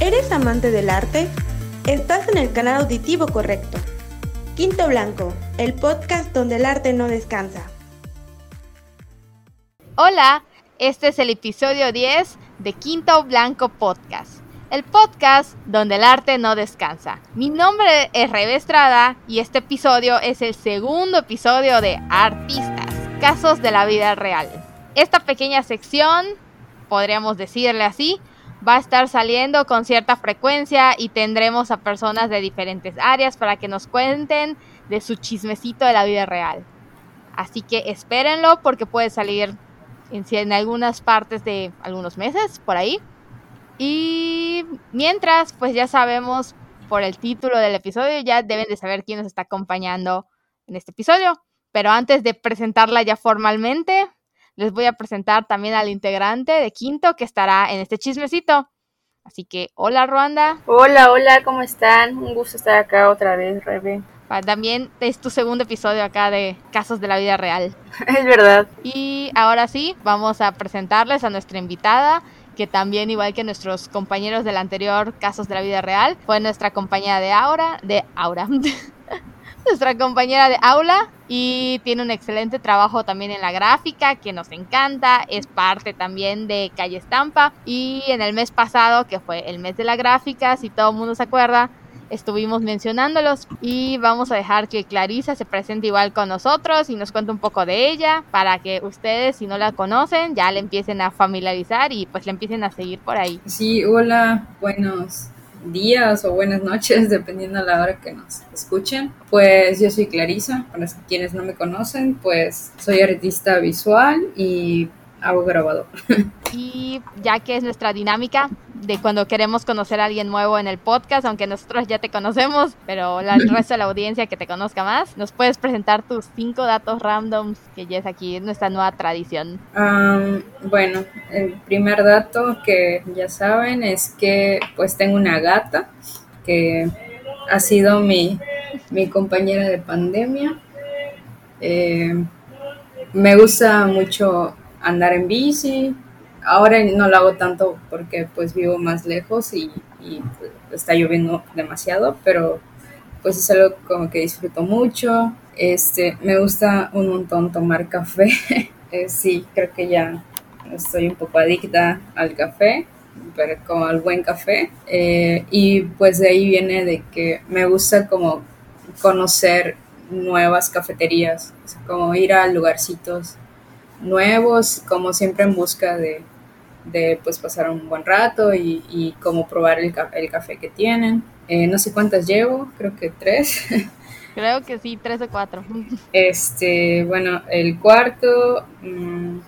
¿Eres amante del arte? Estás en el canal auditivo correcto. Quinto Blanco, el podcast donde el arte no descansa. Hola, este es el episodio 10 de Quinto Blanco Podcast, el podcast donde el arte no descansa. Mi nombre es Rebe Estrada y este episodio es el segundo episodio de Artistas, casos de la vida real. Esta pequeña sección, podríamos decirle así, va a estar saliendo con cierta frecuencia y tendremos a personas de diferentes áreas para que nos cuenten de su chismecito de la vida real. Así que espérenlo porque puede salir en, en algunas partes de algunos meses, por ahí. Y mientras, pues ya sabemos por el título del episodio, ya deben de saber quién nos está acompañando en este episodio. Pero antes de presentarla ya formalmente, les voy a presentar también al integrante de Quinto que estará en este chismecito. Así que, hola Ruanda. Hola, hola, ¿cómo están? Un gusto estar acá otra vez, Rebe. También es tu segundo episodio acá de Casos de la Vida Real. es verdad. Y ahora sí, vamos a presentarles a nuestra invitada, que también, igual que nuestros compañeros del anterior Casos de la Vida Real, fue nuestra compañera de Aura, de Aura, nuestra compañera de aula y tiene un excelente trabajo también en la gráfica que nos encanta, es parte también de Calle Estampa y en el mes pasado, que fue el mes de la gráfica, si todo el mundo se acuerda, estuvimos mencionándolos y vamos a dejar que Clarisa se presente igual con nosotros y nos cuente un poco de ella para que ustedes si no la conocen ya le empiecen a familiarizar y pues le empiecen a seguir por ahí. Sí, hola, buenos días o buenas noches, dependiendo a la hora que nos escuchen. Pues yo soy Clarisa, para quienes no me conocen, pues soy artista visual y hago grabador. Y ya que es nuestra dinámica de cuando queremos conocer a alguien nuevo en el podcast, aunque nosotros ya te conocemos, pero la, el resto de la audiencia que te conozca más, nos puedes presentar tus cinco datos randoms que ya es aquí nuestra nueva tradición. bueno, el primer dato que ya saben es que pues tengo una gata que ha sido mi, mi compañera de pandemia. Eh, me gusta mucho andar en bici. Ahora no lo hago tanto porque pues vivo más lejos y, pues, está lloviendo demasiado, pero pues es algo como que disfruto mucho. Este, me gusta un montón tomar café. Eh, sí, creo que ya estoy un poco adicta al café, pero como al buen café. Eh, y pues de ahí viene de que me gusta como conocer nuevas cafeterías, como ir a lugarcitos nuevos, como siempre en busca de, de pues pasar un buen rato y, y como probar el, el café que tienen. Eh, no sé cuántas llevo, creo que tres. Creo que sí, tres o cuatro. Este, bueno, el cuarto, mm,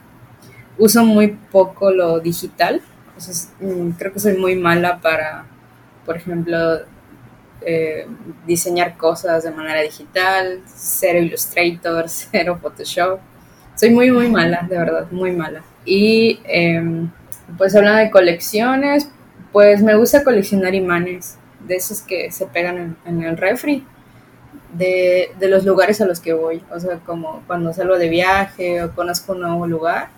uso muy poco lo digital. Mm, creo que soy muy mala para, por ejemplo, eh, diseñar cosas de manera digital, cero Illustrator, cero Photoshop. Soy muy, muy mala, de verdad, muy mala. Y em, pues hablando de colecciones, pues me gusta coleccionar imanes, de esos que se pegan en, el refri, de, los lugares a los que voy. O sea, como cuando salgo de viaje o conozco un nuevo lugar,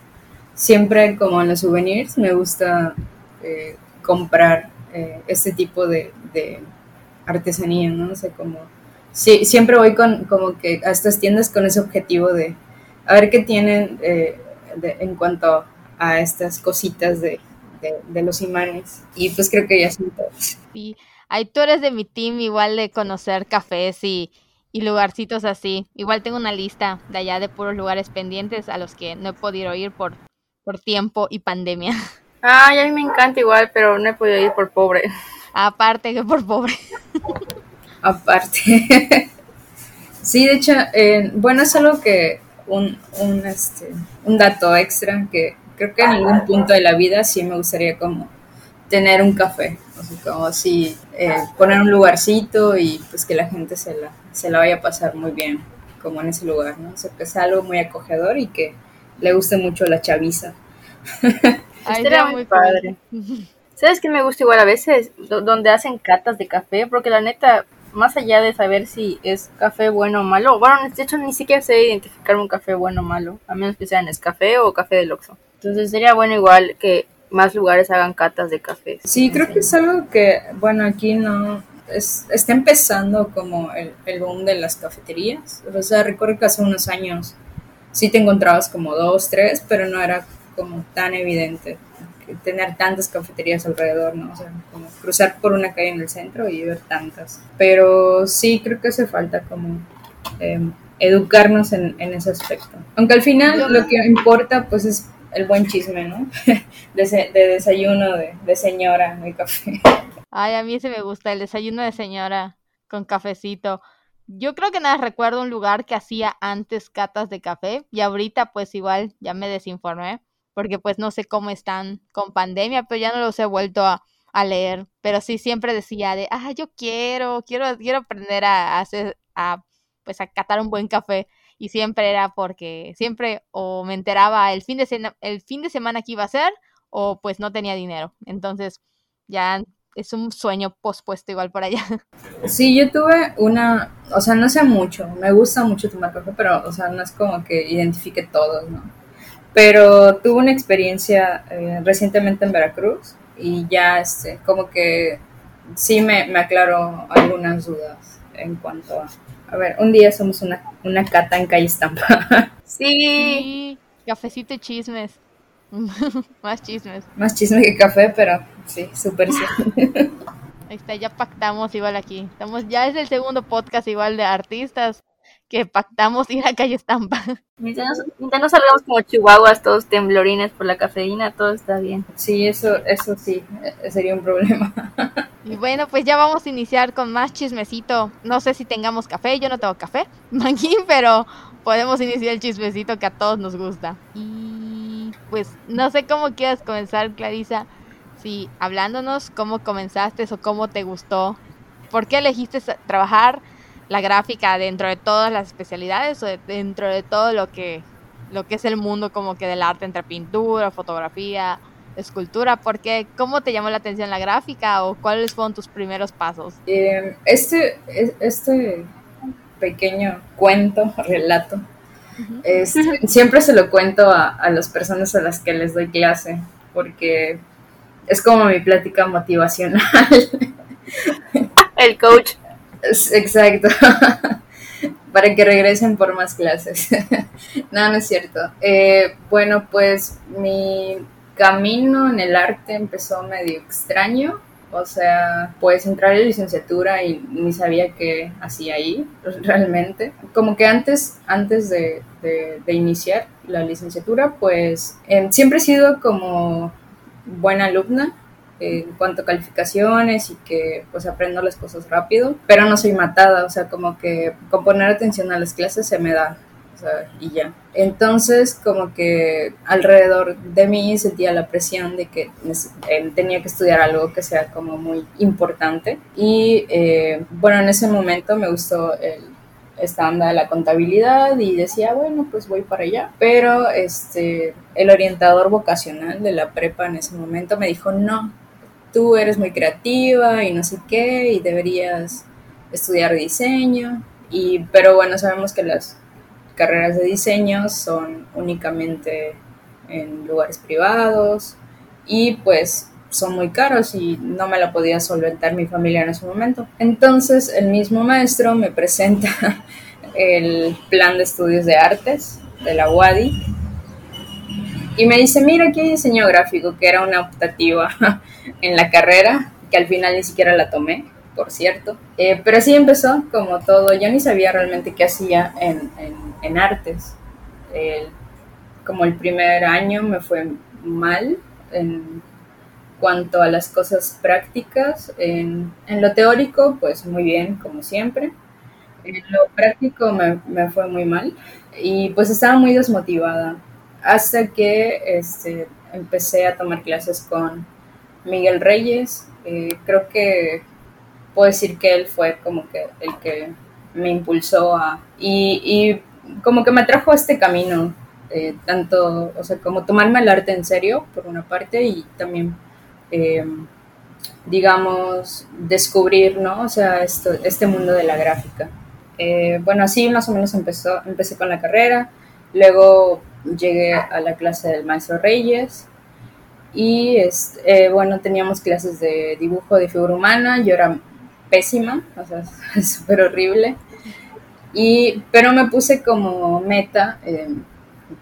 siempre como en los souvenirs me gusta eh, comprar eh, este tipo de, artesanía, ¿no? O sea, como... Sí, siempre voy con como que a estas tiendas con ese objetivo de a ver qué tienen eh, en cuanto a estas cositas de, los imanes. Y pues creo que ya son todos. Sí, ahí tú eres de mi team, igual de conocer cafés y, y lugarcitos así. Igual tengo una lista de allá de puros lugares pendientes a los que no he podido ir por, por tiempo y pandemia. Ay, a mí me encanta igual, pero no he podido ir por pobre. Aparte que por pobre. Aparte. sí, de hecho, eh, bueno, es algo que un, un, este, un dato extra que creo que en algún punto de la vida sí me gustaría como tener un café, como así eh, poner un lugarcito y pues que la gente se la, se la vaya a pasar muy bien como en ese lugar, ¿no? O sea, que sea algo muy acogedor y que le guste mucho la chaviza. Estaría muy padre. ¿Sabes qué me gusta igual a veces? donde hacen catas de café, porque la neta, más allá de saber si es café bueno o malo, bueno, de hecho ni siquiera sé identificar un café bueno o malo, a menos que sea en café o café de Oxxo. Entonces sería bueno igual que más lugares hagan catas de café. Sí, creo que es algo que, bueno, aquí no, está empezando como el, el, boom de las cafeterías. O sea, recuerdo que hace unos años sí te encontrabas como dos, tres, pero no era como tan evidente tener tantas cafeterías alrededor, ¿no? O sea, como cruzar por una calle en el centro y ver tantas. Pero sí, creo que hace falta como em, educarnos en, en, ese aspecto. Aunque al final lo que importa pues es el buen chisme, ¿no? De, de desayuno, de, de señora, de café. Ay, a mí ese me gusta, el desayuno de señora con cafecito. Yo creo que nada recuerdo un lugar que hacía antes catas de café y ahorita pues igual ya me desinformé porque pues no sé cómo están con pandemia, pero ya no los he vuelto a, leer, pero sí siempre decía de, ah, yo quiero, quiero, quiero aprender a, hacer, a, pues a catar un buen café y siempre era porque siempre o me enteraba el fin de, el fin de semana que iba a ser o pues no tenía dinero, entonces ya es un sueño pospuesto igual por allá. Sí, yo tuve una, o sea, no sé mucho, me gusta mucho tomar café, pero, o sea, no es como que identifique todos, ¿no? Pero tuve una experiencia eh, recientemente en Veracruz y ya, este, como que sí me, me aclaró algunas dudas en cuanto a, a ver, un día somos una, una cata en calle Estampa. sí, cafecito y chismes. Más chismes. Más chisme que café, pero sí, súper sí. Ahí está, ya pactamos igual aquí. Estamos, ya es el segundo podcast igual de artistas que pactamos ir a calle Estampa. Mientras no, salgamos como chihuahuas, todos temblorines por la cafeína, todo está bien. Sí, eso, eso sí, eh, sería un problema. Y bueno, pues ya vamos a iniciar con más chismecito. No sé si tengamos café, yo no tengo café, manguín, pero podemos iniciar el chismecito que a todos nos gusta. Y pues no sé cómo quieras comenzar, Clarisa. Si hablándonos cómo comenzaste o cómo te gustó, por qué elegiste trabajar la gráfica dentro de todas las especialidades o dentro de todo lo que, lo que es el mundo como que del arte entre pintura, fotografía, escultura, porque ¿cómo te llamó la atención la gráfica o cuáles fueron tus primeros pasos? Eh, este, este pequeño cuento, relato, siempre se lo cuento a, a las personas a las que les doy clase, porque es como mi plática motivacional. El coach. Exacto. Para que regresen por más clases. no, no es cierto. Eh, bueno, pues mi camino en el arte empezó medio extraño. O sea, pues entrar en licenciatura y ni sabía qué hacía ahí realmente. Como que antes, antes de, iniciar la licenciatura, pues em, siempre he sido como buena alumna en cuanto a calificaciones y que pues aprendo las cosas rápido, pero no soy matada, o sea, como que con poner atención a las clases se me da, o sea, y ya. Entonces, como que alrededor de mí sentía la presión de que eh, tenía que estudiar algo que sea como muy importante. Y eh, bueno, en ese momento me gustó esta onda de la contabilidad y decía, bueno, pues voy para allá. Pero este, el orientador vocacional de la prepa en ese momento me dijo, no, tú eres muy creativa y no sé qué, y deberías estudiar diseño. Y, pero bueno, sabemos que las carreras de diseño son únicamente en lugares privados y pues son muy caros y no me la podía solventar mi familia en ese momento. Entonces el mismo maestro me presenta el plan de estudios de artes de la UADI y me dice, mira, aquí hay diseño gráfico, que era una optativa en la carrera, que al final ni siquiera la tomé, por cierto. Eh, pero así empezó, como todo. Yo ni sabía realmente qué hacía en, en, artes. como el primer año me fue mal en cuanto a las cosas prácticas. En, en lo teórico, pues muy bien, como siempre. En lo práctico me, me fue muy mal y pues estaba muy desmotivada hasta que este, empecé a tomar clases con Miguel Reyes. Eh, creo que puedo decir que él fue como que el que me impulsó a... Y, como que me trajo a este camino, eh, tanto, o sea, como tomarme el arte en serio, por una parte, y también, eh, digamos, descubrir, ¿no? O sea, esto, este mundo de la gráfica. bueno, así más o menos empezó, empecé con la carrera, luego llegué a la clase del maestro Reyes Y este, bueno, teníamos clases de dibujo de figura humana, yo era pésima, o sea, súper horrible. Y, pero me puse como meta, eh,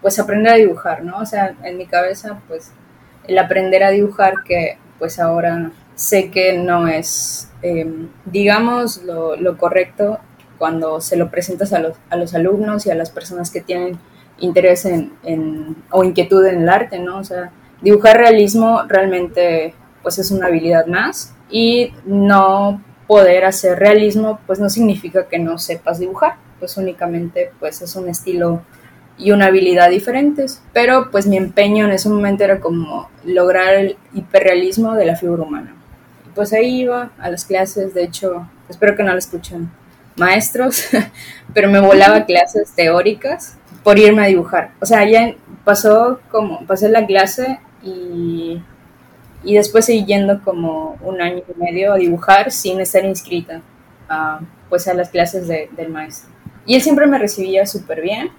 pues aprender a dibujar, ¿no? O sea, en mi cabeza, pues el aprender a dibujar, que pues ahora sé que no es, eh, digamos, lo, lo, correcto cuando se lo presentas a los, a los, alumnos y a las personas que tienen interés en, en, o inquietud en el arte, ¿no? O sea, dibujar realismo realmente pues es una habilidad más y no poder hacer realismo, pues no significa que no sepas dibujar, pues únicamente pues es un estilo y una habilidad diferentes. Pero pues mi empeño en ese momento era como lograr el hiperrealismo de la figura humana. Y pues ahí iba a las clases, de hecho, espero que no lo escuchen maestros, pero me volaba clases teóricas por irme a dibujar. O sea, ya pasó como, pasé la clase y y después seguí yendo como un año y medio a dibujar sin estar inscrita a, pues a las clases de, del maestro. Y él siempre me recibía súper bien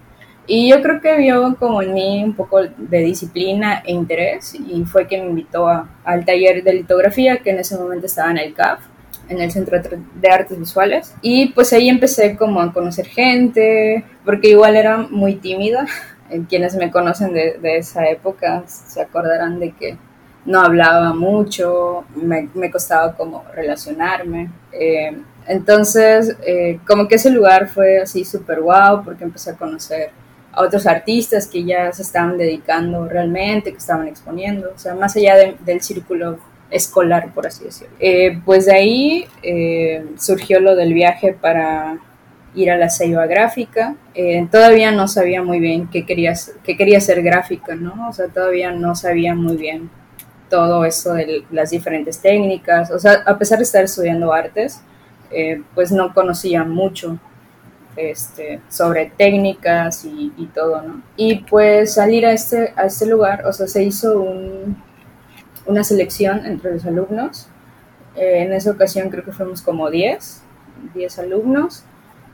y yo creo que vio como en mí un poco de disciplina e interés y fue que me invitó a, al taller de litografía que en ese momento estaba en el CAF en el Centro de Artes Visuales. Y pues ahí empecé como a conocer gente porque igual era muy tímida. Quienes me conocen de, de esa época se acordarán de que no hablaba mucho, me, me costaba como relacionarme. Eh, entonces, eh, como que ese lugar fue así súper guau porque empecé a conocer a otros artistas que ya se estaban dedicando realmente, que estaban exponiendo, o sea, más allá del círculo escolar, por así decirlo. Eh, pues de ahí surgió lo del viaje para ir a la Ceiba Gráfica. todavía no sabía muy bien qué quería, qué quería ser gráfica, ¿no? O sea, todavía no sabía muy bien todo eso de las diferentes técnicas. O sea, a pesar de estar estudiando artes, eh, pues no conocía mucho este, sobre técnicas y, todo, ¿no? Y pues salir a este, a este lugar, o sea, se hizo un, una selección entre los alumnos. Eh, en esa ocasión creo que fuimos como 10, 10 alumnos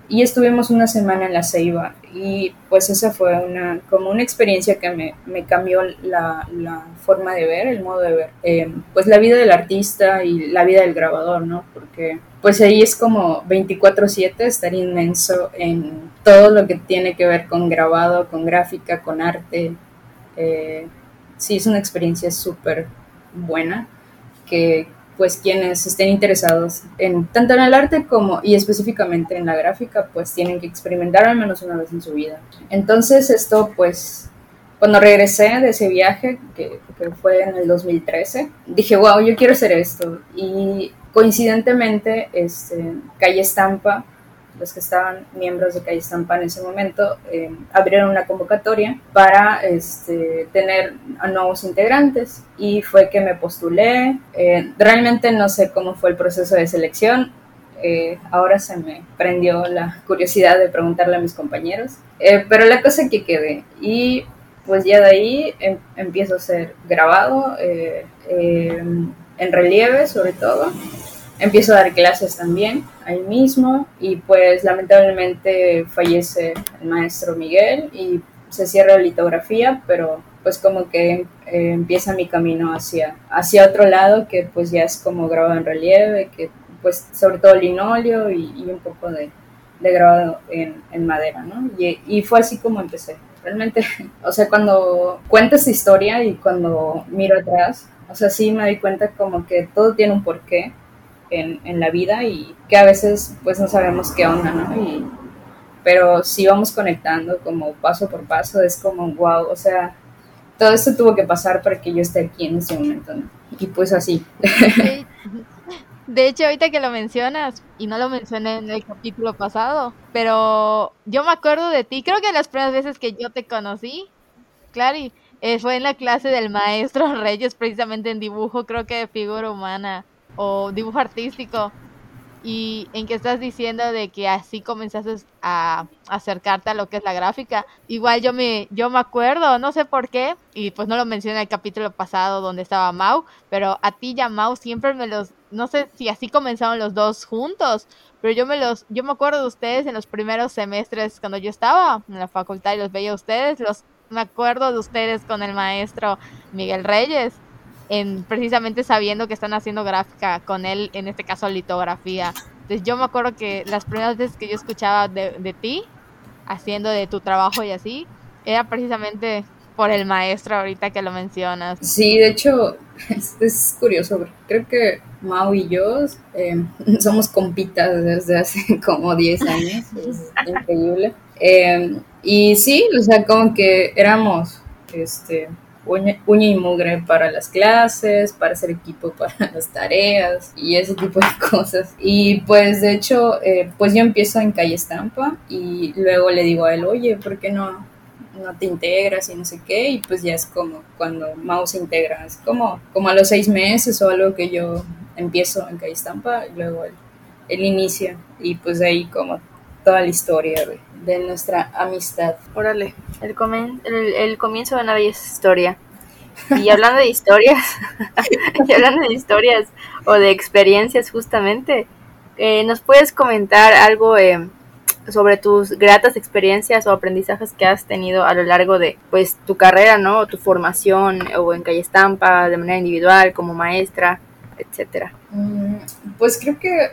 y estuvimos una semana en la Ceiba y pues esa fue una como una experiencia que me, me cambió la, la, forma de ver, el modo de ver, eh, pues la vida del artista y la vida del grabador, ¿no? Porque pues ahí es como 24/7 estar inmenso en todo lo que tiene que ver con grabado, con gráfica, con arte. Eh, sí, es una experiencia súper buena que, pues quienes estén interesados en tanto en el arte como y específicamente en la gráfica, pues tienen que experimentar al menos una vez en su vida. Entonces esto pues cuando regresé de ese viaje, que, que fue en el 2013, dije, wow, yo quiero hacer esto. Y coincidentemente, este, Calle Estampa los que estaban miembros de Calle Estampa en ese momento, eh, abrieron una convocatoria para este, tener a nuevos integrantes y fue que me postulé. Eh, realmente no sé cómo fue el proceso de selección. Eh, ahora se me prendió la curiosidad de preguntarle a mis compañeros, pero la cosa que quedé y pues ya de ahí em, empiezo a ser grabado en relieve sobre todo empiezo a dar clases también ahí mismo y pues lamentablemente fallece el maestro Miguel y se cierra la litografía, pero pues como que eh, empieza mi camino hacia, hacia otro lado que pues ya es como grabado en relieve, que pues sobre todo linóleo y, y un poco de, de grabado en, en, madera, ¿no? Y, y fue así como empecé. Realmente, o sea, cuando cuento esa historia y cuando miro atrás, o sea, sí me doy cuenta como que todo tiene un porqué en, la vida y que a veces pues no sabemos qué onda, ¿no? Y, pero si vamos conectando como paso por paso, es como, wow, o sea, todo esto tuvo que pasar para que yo esté aquí en este momento, ¿no? Y pues así. De hecho, ahorita que lo mencionas, y no lo mencioné en el capítulo pasado, pero yo me acuerdo de ti, creo que las primeras veces que yo te conocí, Clary, eh, fue en la clase del maestro Reyes, precisamente en dibujo, creo que de figura humana o dibujo artístico y en que estás diciendo de que así comenzaste a acercarte a lo que es la gráfica. Igual yo me, yo me acuerdo, no sé por qué, y pues no lo mencioné en el capítulo pasado donde estaba Mau, pero a ti y a Mau siempre me los, no sé si así comenzaron los dos juntos, pero yo me los, yo me acuerdo de ustedes en los primeros semestres cuando yo estaba en la facultad y los veía a ustedes, los, me acuerdo de ustedes con el maestro Miguel Reyes en precisamente sabiendo que están haciendo gráfica con él, en este caso litografía. Entonces yo me acuerdo que las primeras veces que yo escuchaba de, de ti, haciendo de tu trabajo y así, era precisamente por el maestro ahorita que lo mencionas. Sí, de hecho, es, curioso, creo que Mau y yo eh, somos compitas desde hace como 10 años, es increíble. Eh, y sí, o sea, como que éramos este, uña, y mugre para las clases, para hacer equipo para las tareas y ese tipo de cosas. Y pues de hecho, eh, pues yo empiezo en Calle Estampa y luego le digo a él, oye, ¿por qué no no te integras y no sé qué, y pues ya es como cuando Mau se integra, es como, como a los seis meses o algo que yo empiezo en Caistampa, y luego el, inicio, y pues ahí como toda la historia de, nuestra amistad. Órale, el, el, comienzo de una bella historia. Y hablando de historias, y hablando de historias o de experiencias justamente, eh, ¿nos puedes comentar algo eh, sobre tus gratas experiencias o aprendizajes que has tenido a lo largo de pues tu carrera, ¿no? O tu formación o en calle estampa, de manera individual, como maestra, etcétera. Mm, pues creo que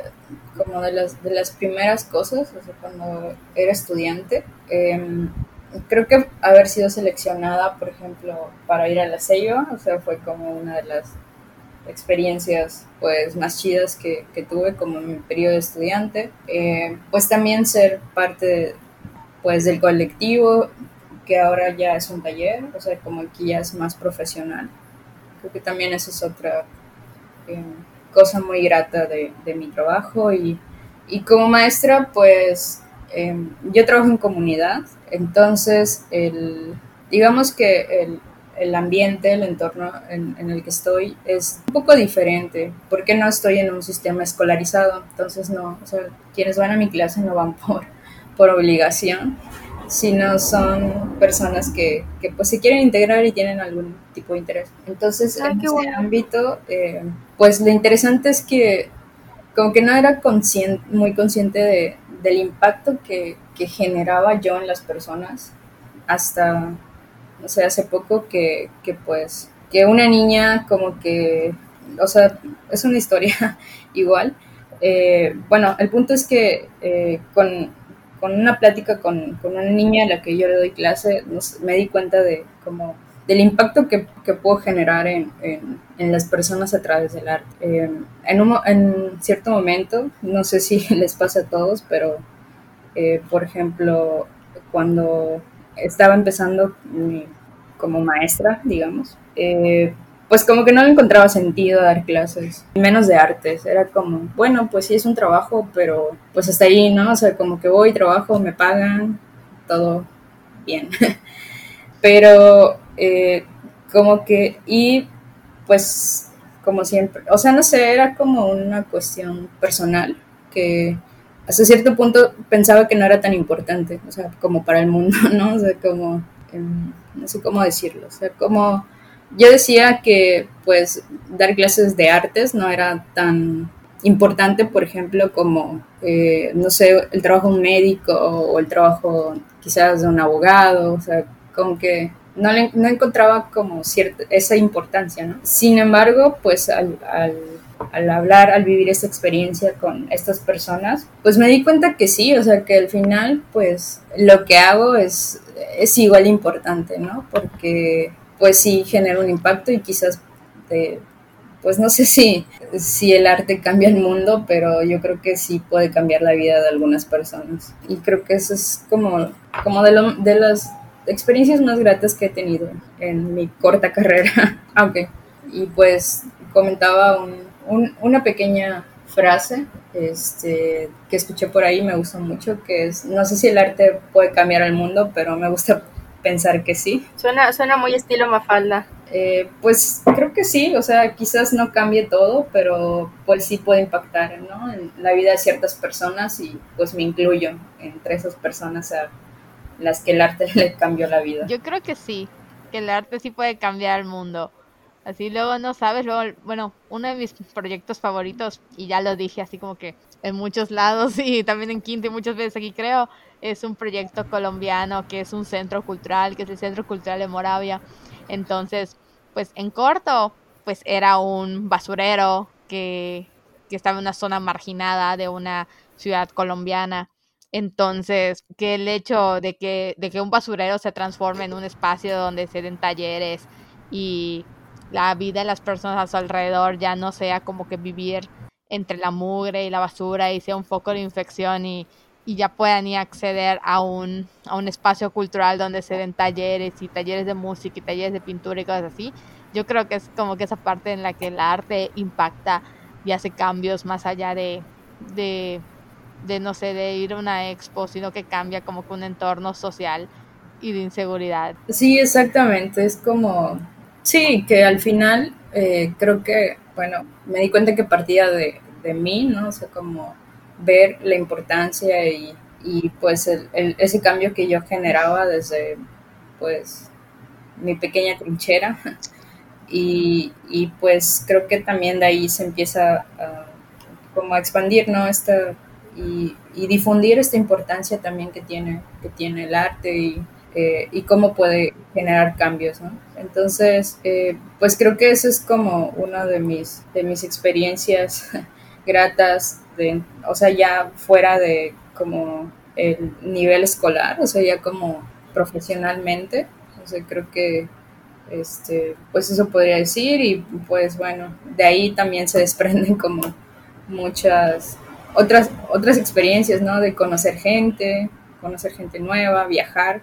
como de las, de las primeras cosas, o sea, cuando era estudiante, em, creo que haber sido seleccionada, por ejemplo, para ir a la sello, o sea, fue como una de las experiencias pues más chidas que, tuve como en mi periodo de estudiante. Eh, pues también ser parte pues del colectivo que ahora ya es un taller, o sea, como aquí ya es más profesional. Creo que también eso es otra eh, cosa muy grata de, mi trabajo y, como maestra pues eh, yo trabajo en comunidad, entonces el, digamos que el, el ambiente, el entorno en, el que estoy es un poco diferente, porque no estoy en un sistema escolarizado, entonces no, o sea, quienes van a mi clase no van por, por obligación, sino son personas que, que pues se quieren integrar y tienen algún tipo de interés. Entonces, en ese ámbito, eh, pues lo interesante es que como que no era muy consciente de, del impacto que, generaba yo en las personas hasta o sea, hace poco que, que pues, que una niña como que, o sea, es una historia igual. Eh, bueno, el punto es que eh, con, con, una plática con, con, una niña a la que yo le doy clase, me di cuenta de como del impacto que, que puedo generar en, en, las personas a través del arte. Eh, en, un, en cierto momento, no sé si les pasa a todos, pero por ejemplo, cuando estaba empezando como maestra, digamos, eh, pues como que no le encontraba sentido dar clases, menos de artes, era como, bueno, pues sí es un trabajo, pero pues hasta ahí, ¿no? O sea, como que voy, trabajo, me pagan, todo bien. pero eh, como que, y pues como siempre, o sea, no sé, era como una cuestión personal que hasta cierto punto pensaba que no era tan importante, o sea, como para el mundo, ¿no? O sea, como, em, no sé cómo decirlo, o sea, como yo decía que pues dar clases de artes no era tan importante, por ejemplo, como, eh, no sé, el trabajo de un médico o el trabajo quizás de un abogado, o sea, como que no, le, no encontraba como cierta, esa importancia, ¿no? Sin embargo, pues al al hablar, al vivir esta experiencia con estas personas, pues me di cuenta que sí, o sea, que al final, pues lo que hago es, es igual importante, ¿no? Porque pues sí genera un impacto y quizás, pues no sé si, si el arte cambia el mundo, pero yo creo que sí puede cambiar la vida de algunas personas. Y creo que eso es como, como de, lo, de las experiencias más gratas que he tenido en mi corta carrera. aunque y pues comentaba un, una pequeña frase este, que escuché por ahí, me gustó mucho, que es, no sé si el arte puede cambiar el mundo, pero me gusta pensar que sí. Suena, suena muy estilo Mafalda. Eh, pues creo que sí, o sea, quizás no cambie todo, pero pues sí puede impactar ¿no? en la vida de ciertas personas y pues me incluyo entre esas personas a las que el arte le cambió la vida. Yo creo que sí, que el arte sí puede cambiar el mundo. Así luego no sabes, luego, bueno, uno de mis proyectos favoritos, y ya lo dije así como que en muchos lados y también en Quinto y muchas veces aquí creo, es un proyecto colombiano que es un centro cultural, que es el Centro Cultural de Moravia. Entonces, pues en corto, pues era un basurero que, que estaba en una zona marginada de una ciudad colombiana. Entonces, que el hecho de que, de que un basurero se transforme en un espacio donde se den talleres y la vida de las personas a su alrededor ya no sea como que vivir entre la mugre y la basura y sea un foco de infección y, y ya puedan acceder a un, a un espacio cultural donde se den talleres y talleres de música y talleres de pintura y cosas así. Yo creo que es como que esa parte en la que el arte impacta y hace cambios más allá de, de, de no sé, de ir a una expo, sino que cambia como que un entorno social y de inseguridad. Sí, exactamente, es como, sí, que al final eh, creo que, bueno, me di cuenta que partía de, de mí, ¿no? O sea, como ver la importancia y, y pues el, ese cambio que yo generaba desde pues mi pequeña trinchera y, y pues creo que también de ahí se empieza a, como a expandir ¿no? Esta, y, y, difundir esta importancia también que tiene, que tiene el arte y, eh, y cómo puede generar cambios. ¿no? Entonces, eh, pues creo que eso es como una de mis, de mis experiencias gratas o sea, ya fuera de como el nivel escolar, o sea, ya como profesionalmente, o creo que este, pues eso podría decir y pues bueno, de ahí también se desprenden como muchas otras, otras experiencias, ¿no? De conocer gente, conocer gente nueva, viajar.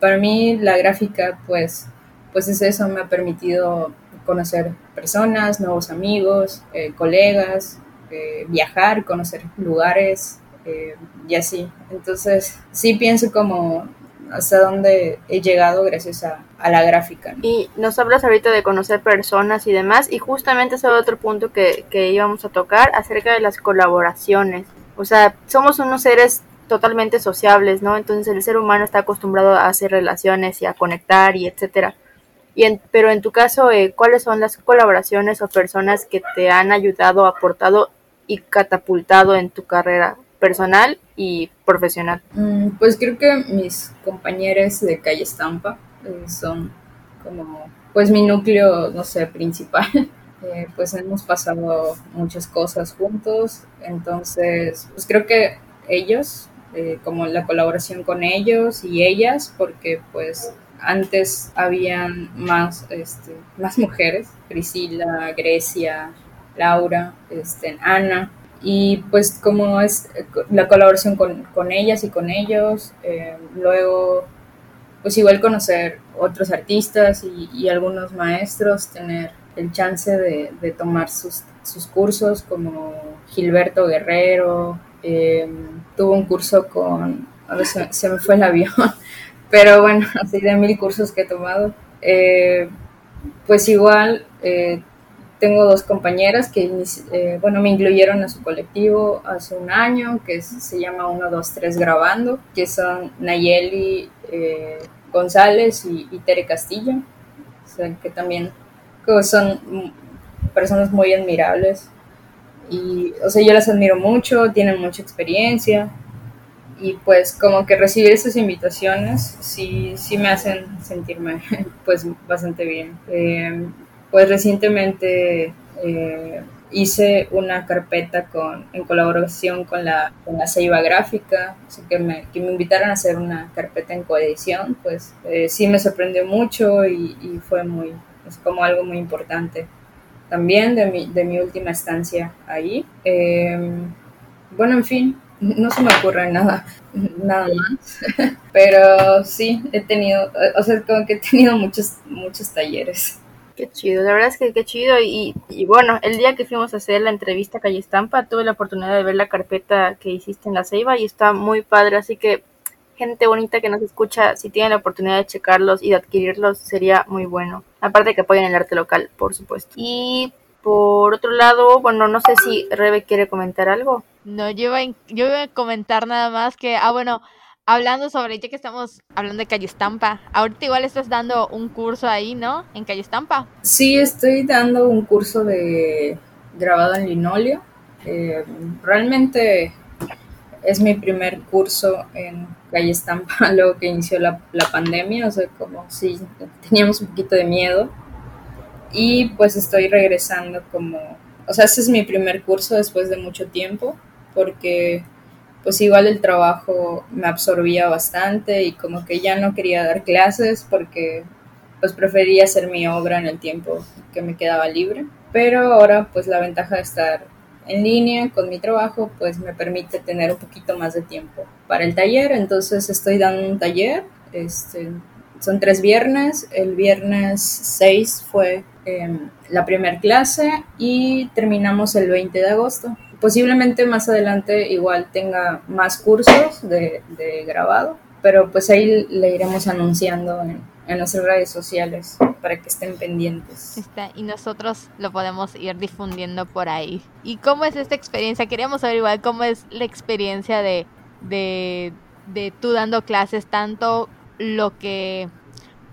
Para mí la gráfica, pues, pues es eso, me ha permitido conocer personas, nuevos amigos, eh, colegas, eh, viajar, conocer lugares eh, y así. Entonces, sí pienso como hasta dónde he llegado gracias a, la gráfica. Y nos hablas ahorita de conocer personas y demás, y justamente ese otro punto que, que íbamos a tocar acerca de las colaboraciones. O sea, somos unos seres totalmente sociables, ¿no? Entonces el ser humano está acostumbrado a hacer relaciones y a conectar y etcétera. Y en, pero en tu caso, eh, ¿cuáles son las colaboraciones o personas que te han ayudado, aportado y catapultado en tu carrera personal y profesional? Mm, pues creo que mis compañeros de calle Estampa eh, son como pues mi núcleo, no sé, principal. Eh, pues hemos pasado muchas cosas juntos, entonces pues creo que ellos, eh, como la colaboración con ellos y ellas, porque pues antes habían más, este, más mujeres, Priscila, Grecia, Laura, este, Ana, y pues como es la colaboración con, ellas y con ellos, eh, luego pues igual conocer otros artistas y, algunos maestros, tener el chance de, tomar sus, cursos como Gilberto Guerrero, eh, tuvo un curso con, se, me fue el avión, pero bueno, así de mil cursos que he tomado, eh, pues igual tengo dos compañeras que, eh, bueno, me incluyeron a su colectivo hace un año, que se llama 123 Grabando, que son Nayeli eh, González y, Tere Castillo, o sea, que también son personas muy admirables. Y, o sea, yo las admiro mucho, tienen mucha experiencia, y pues como que recibir esas invitaciones sí, sí me hacen sentirme pues bastante bien. Eh, pues recientemente eh, hice una carpeta con, en colaboración con la, con la Ceiba Gráfica, así que me, que me invitaron a hacer una carpeta en coedición, pues eh, sí me sorprendió mucho y, fue muy, es como algo muy importante también de mi, de mi última estancia ahí. Em, bueno, en fin, no se me ocurre nada, nada más, pero sí, he tenido, o sea, como que he tenido muchos, muchos talleres. Qué chido, la verdad es que qué chido. Y, y, bueno, el día que fuimos a hacer la entrevista a Calle Estampa, tuve la oportunidad de ver la carpeta que hiciste en la Ceiba y está muy padre. Así que, gente bonita que nos escucha, si tienen la oportunidad de checarlos y de adquirirlos, sería muy bueno. Aparte que apoyen el arte local, por supuesto. Y por otro lado, bueno, no sé si Rebe quiere comentar algo. No, yo iba, yo iba a comentar nada más que, ah, bueno, hablando sobre, ya que estamos hablando de Calle Estampa, ahorita igual estás dando un curso ahí, ¿no? En Calle Estampa. Sí, estoy dando un curso de grabado en linóleo. Eh, realmente es mi primer curso en Calle Estampa, luego que inició la, la pandemia, o sea, como si teníamos un poquito de miedo. y pues estoy regresando como, o sea, ese es mi primer curso después de mucho tiempo, porque pues igual el trabajo me absorbía bastante y como que ya no quería dar clases porque pues prefería hacer mi obra en el tiempo que me quedaba libre. Pero ahora pues la ventaja de estar en línea con mi trabajo pues me permite tener un poquito más de tiempo para el taller. Entonces estoy dando un taller, este, son tres viernes. El viernes 6 fue em, la primera clase y terminamos el 20 de agosto. Posiblemente más adelante igual tenga más cursos de, grabado, pero pues ahí le iremos anunciando en, en nuestras redes sociales para que estén pendientes. Está, y nosotros lo podemos ir difundiendo por ahí. ¿Y cómo es esta experiencia? Queríamos saber igual cómo es la experiencia de, de, de tú dando clases, tanto lo que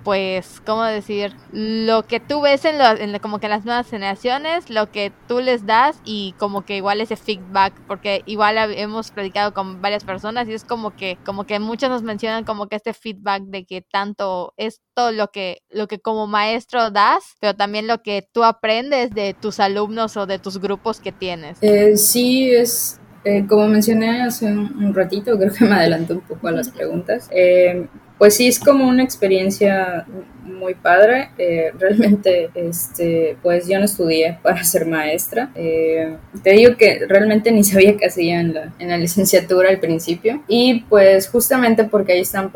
pues, ¿cómo decir? Lo que tú ves en, en como que las nuevas generaciones, lo que tú les das y como que igual ese feedback, porque igual hemos predicado con varias personas y es como que, como que muchos nos mencionan como que este feedback de que tanto es todo lo que, lo que como maestro das, pero también lo que tú aprendes de tus alumnos o de tus grupos que tienes. Eh, sí, es, eh, como mencioné hace un, ratito, creo que me adelanto un poco a las preguntas. Eh, pues sí, es como una experiencia muy padre. Eh, realmente, este, pues yo no estudié para ser maestra. Eh, te digo que realmente ni sabía qué hacía en la, en la licenciatura al principio. Y pues justamente porque ahí están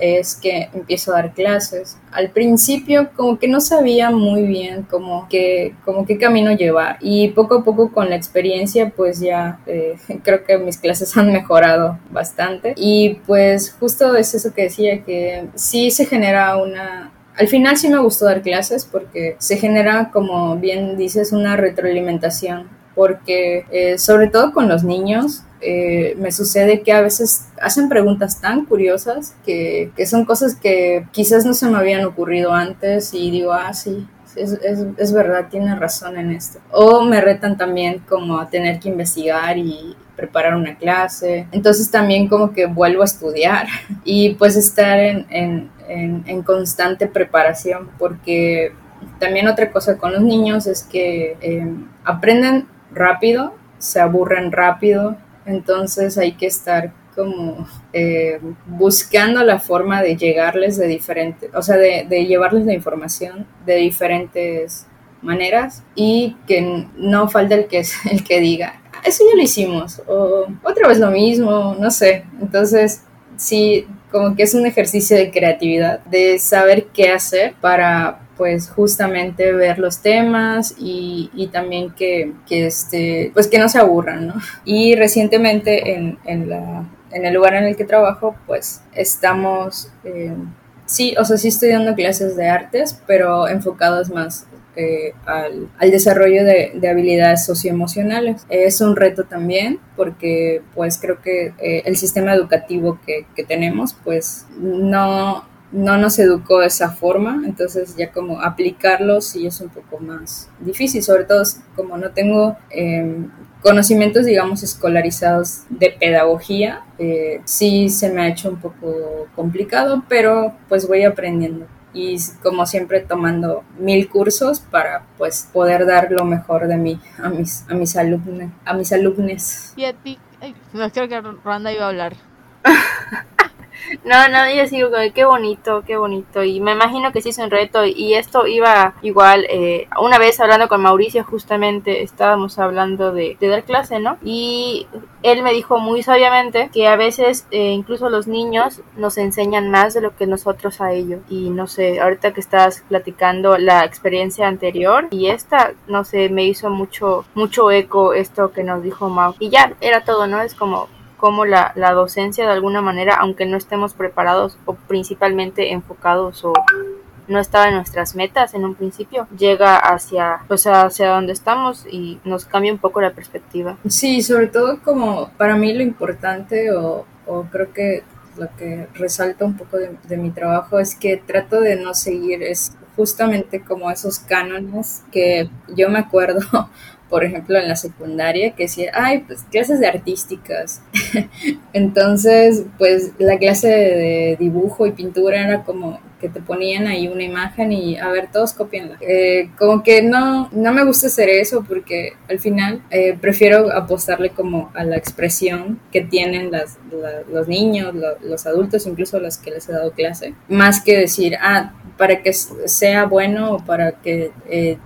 es que empiezo a dar clases. Al principio como que no sabía muy bien cómo, que, como qué camino llevar. Y poco a poco con la experiencia pues ya eh, creo que mis clases han mejorado bastante. Y pues justo es eso que decía, que sí se genera una al final sí me gustó dar clases porque se genera, como bien dices, una retroalimentación. Porque eh, sobre todo con los niños, eh, me sucede que a veces hacen preguntas tan curiosas que, que, son cosas que quizás no se me habían ocurrido antes y digo, ah, sí, es, es, es, verdad, tiene razón en esto. O me retan también como a tener que investigar y preparar una clase. Entonces también como que vuelvo a estudiar y pues estar en, en en, constante preparación, porque también otra cosa con los niños es que em, aprenden rápido, se aburren rápido, entonces hay que estar como eh, buscando la forma de llegarles de diferentes, o sea, de, llevarles la información de diferentes maneras y que no falta el que, el que diga, ah, eso ya lo hicimos, o otra vez lo mismo, no sé. Entonces, sí, como que es un ejercicio de creatividad, de saber qué hacer para pues justamente ver los temas y, y también que, que, este, pues que no se aburran, ¿no? Y recientemente en, en, la, en el lugar en el que trabajo, pues estamos, eh, sí, o sea, sí estoy dando clases de artes, pero enfocados más eh, al, al, desarrollo de, de, habilidades socioemocionales. Es un reto también porque pues creo que eh, el sistema educativo que, que, tenemos pues no, no nos educó de esa forma, entonces ya como aplicarlo sí es un poco más difícil, sobre todo como no tengo eh, conocimientos, digamos, escolarizados de pedagogía, eh, sí se me ha hecho un poco complicado, pero pues voy aprendiendo y como siempre tomando mil cursos para pues poder dar lo mejor de mí a mis a mis alumnos a mis alumnos y a ti no creo que Randa iba a hablar No, no, yo sigo qué bonito, qué bonito. Y me imagino que sí es un reto. Y esto iba igual, eh, una vez hablando con Mauricio, justamente estábamos hablando de, de, dar clase, ¿no? Y él me dijo muy sabiamente que a veces eh, incluso los niños nos enseñan más de lo que nosotros a ellos. Y no sé, ahorita que estás platicando la experiencia anterior y esta, no sé, me hizo mucho, mucho eco esto que nos dijo Mau. Y ya, era todo, ¿no? Es como cómo la, la, docencia de alguna manera, aunque no estemos preparados o principalmente enfocados o no estaba en nuestras metas en un principio, llega hacia, pues hacia donde estamos y nos cambia un poco la perspectiva. Sí, sobre todo como para mí lo importante o, o creo que lo que resalta un poco de, mi trabajo es que trato de no seguir es justamente como esos cánones que yo me acuerdo por ejemplo, en la secundaria, que decía, ay, pues clases de artísticas. Entonces, pues la clase de dibujo y pintura era como que te ponían ahí una imagen y a ver, todos copianla. Eh, como que no, no me gusta hacer eso porque al final eh, prefiero apostarle como a la expresión que tienen las, los niños, los adultos, incluso los que les he dado clase, más que decir, ah, para que sea bueno o para que eh,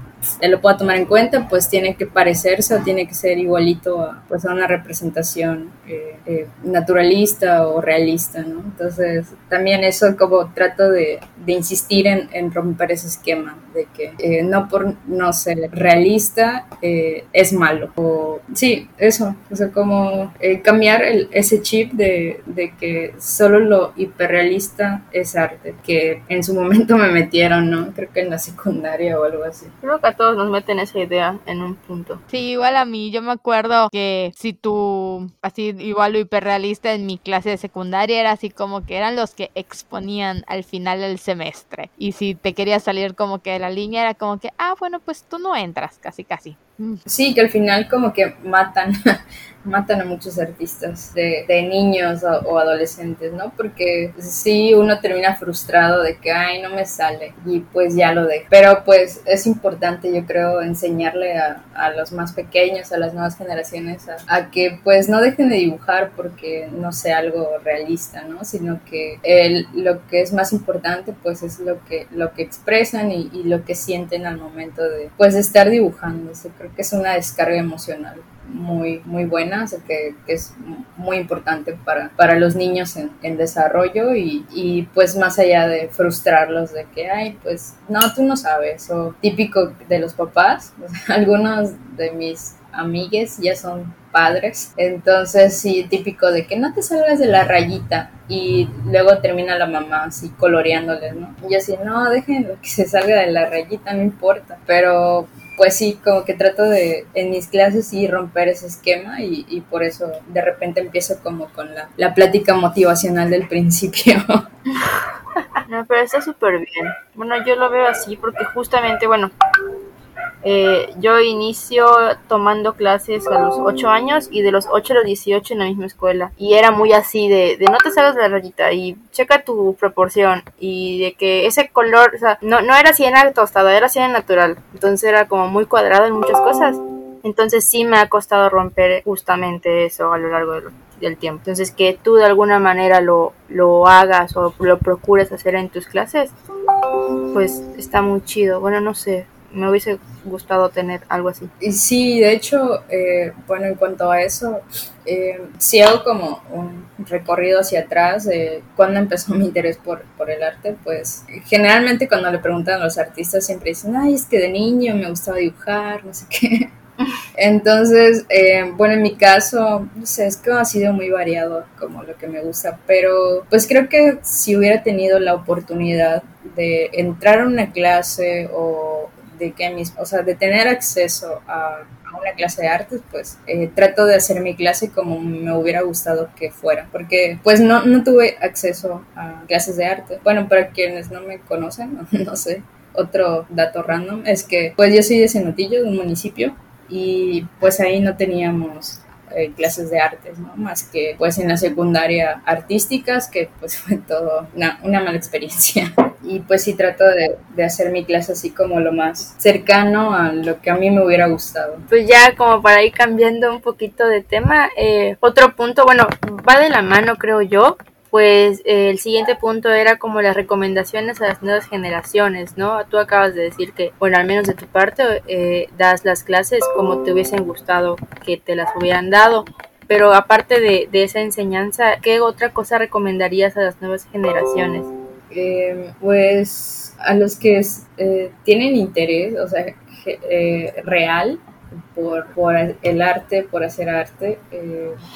lo pueda tomar en cuenta, pues tiene que parecerse o tiene que ser igualito a, pues, a una representación eh, eh, naturalista o realista, ¿no? Entonces, también eso como trato de, de insistir en, en, romper ese esquema de que eh, no por no ser realista es malo. O, sí, eso, o sea, como cambiar el, ese chip de, de que solo lo hiperrealista es arte, que en su momento me metieron, ¿no? Creo que en la secundaria o algo así. Creo que a todos nos meten esa idea en un punto. Sí, igual a mí, yo me acuerdo que si tú, así igual lo hiperrealista en mi clase de secundaria era así como que eran los que exponían al final del semestre. Y si te querías salir como que de la línea era como que, ah, bueno, pues tú no entras, casi, casi. Sí, que al final como que matan matan a muchos artistas de, niños o, adolescentes, ¿no? Porque sí, uno termina frustrado de que, ay, no me sale y pues ya lo dejo. Pero pues es importante, yo creo, enseñarle a, los más pequeños, a las nuevas generaciones, a, que pues no dejen de dibujar porque no sea algo realista, ¿no? Sino que el, lo que es más importante pues es lo que, lo que expresan y, lo que sienten al momento de pues estar dibujando. creo que es una descarga emocional muy, muy buena, o que, es muy importante para, para los niños en, desarrollo y, y, pues más allá de frustrarlos de que, ay, pues no, tú no sabes, o típico de los papás, algunos de mis amigues ya son padres, entonces sí, típico de que no te salgas de la rayita y luego termina la mamá así coloreándoles, ¿no? Y así, no, déjenlo que se salga de la rayita, no importa, pero pues sí, como que trato de en mis clases sí romper ese esquema y, y por eso de repente empiezo como con la, la plática motivacional del principio. No, pero está súper bien. Bueno, yo lo veo así porque justamente, bueno, eh, yo inicio tomando clases a los 8 años y de los 8 a los 18 en la misma escuela. Y era muy así de, de no te salgas la rayita y checa tu proporción y de que ese color, o sea, no, no era siena tostada, era siena natural. Entonces era como muy cuadrado en muchas cosas. Entonces sí me ha costado romper justamente eso a lo largo del tiempo. Entonces que tú de alguna manera lo, lo hagas o lo procures hacer en tus clases, pues está muy chido. Bueno, no sé, me hubiese gustado tener algo así. Sí, de hecho, eh, bueno, en cuanto a eso, eh, si hago como un recorrido hacia atrás de cuando empezó mi interés por, por el arte, pues generalmente cuando le preguntan a los artistas siempre dicen, ay, es que de niño me gustaba dibujar, no sé qué. Entonces, eh, bueno, en mi caso, no sé, es que ha sido muy variado como lo que me gusta, pero pues creo que si hubiera tenido la oportunidad de entrar a una clase o de que mis, o sea, de tener acceso a, una clase de artes, pues eh, trato de hacer mi clase como me hubiera gustado que fuera, porque pues no, no tuve acceso a clases de arte. Bueno, para quienes no me conocen, no, sé, otro dato random es que pues yo soy de Cenotillo, de un municipio, y pues ahí no teníamos eh, clases de artes, ¿no? Más que pues en la secundaria artísticas, que pues fue todo una, una mala experiencia y pues sí trato de, de, hacer mi clase así como lo más cercano a lo que a mí me hubiera gustado. Pues ya como para ir cambiando un poquito de tema, eh, otro punto, bueno, va de la mano creo yo, pues eh, el siguiente punto era como las recomendaciones a las nuevas generaciones, ¿no? Tú acabas de decir que, bueno, al menos de tu parte, eh, das las clases como te hubiesen gustado que te las hubieran dado. Pero aparte de, de esa enseñanza, ¿qué otra cosa recomendarías a las nuevas generaciones? Eh, pues a los que eh, tienen interés, o sea, eh, real por, por, el arte, por hacer arte,